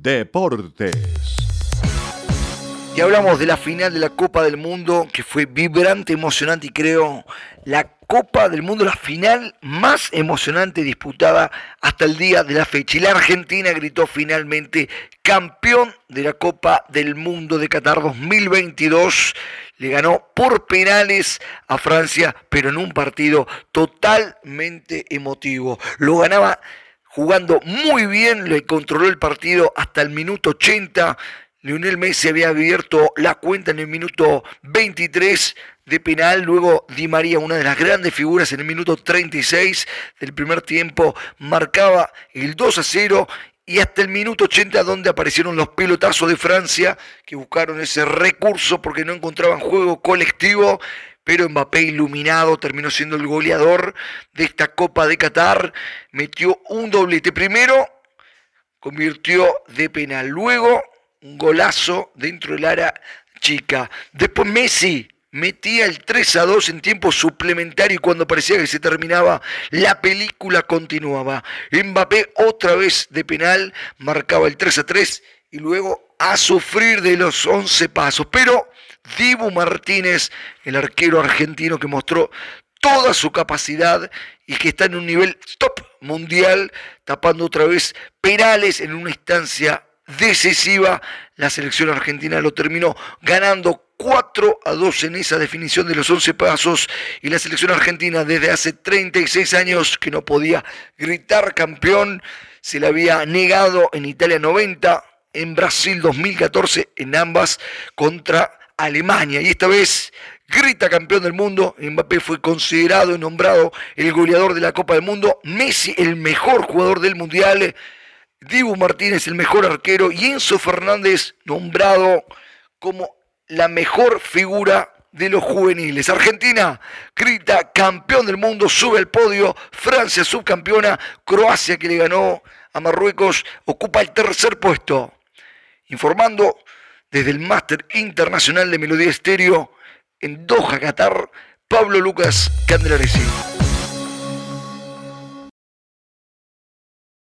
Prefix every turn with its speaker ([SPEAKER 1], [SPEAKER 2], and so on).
[SPEAKER 1] Deportes.
[SPEAKER 2] Y hablamos de la final de la Copa del Mundo, que fue vibrante, emocionante y creo la Copa del Mundo, la final más emocionante disputada hasta el día de la fecha. Y la Argentina gritó finalmente campeón de la Copa del Mundo de Qatar 2022. Le ganó por penales a Francia, pero en un partido totalmente emotivo. Lo ganaba jugando muy bien, le controló el partido hasta el minuto 80 Lionel Messi había abierto la cuenta en el minuto 23 de penal, luego Di María, una de las grandes figuras en el minuto 36 del primer tiempo, marcaba el 2 a 0 y hasta el minuto 80 donde aparecieron los pelotazos de Francia que buscaron ese recurso porque no encontraban juego colectivo, pero Mbappé iluminado terminó siendo el goleador de esta Copa de Qatar, metió un doblete primero, convirtió de penal, luego un golazo dentro del área chica. Después Messi metía el 3 a 2 en tiempo suplementario y cuando parecía que se terminaba, la película continuaba. Mbappé otra vez de penal, marcaba el 3 a 3 y luego a sufrir de los 11 pasos. Pero Dibu Martínez, el arquero argentino que mostró toda su capacidad y que está en un nivel top mundial, tapando otra vez penales en una instancia decisiva. La selección argentina lo terminó ganando 4 a 2 en esa definición de los 11 pasos y la selección argentina desde hace 36 años que no podía gritar campeón, se le había negado en Italia 90, en Brasil 2014, en ambas contra Alemania. Y esta vez grita campeón del mundo, Mbappé fue considerado y nombrado el goleador de la Copa del Mundo, Messi el mejor jugador del Mundial. Dibu Martínez el mejor arquero. Y Enzo Fernández nombrado como la mejor figura de los juveniles. Argentina grita campeón del mundo, sube al podio, Francia subcampeona, Croacia que le ganó a Marruecos ocupa el tercer puesto. Informando desde el Máster Internacional de Melodía Estéreo en Doha, Qatar, Pablo Lucas Candelaresi.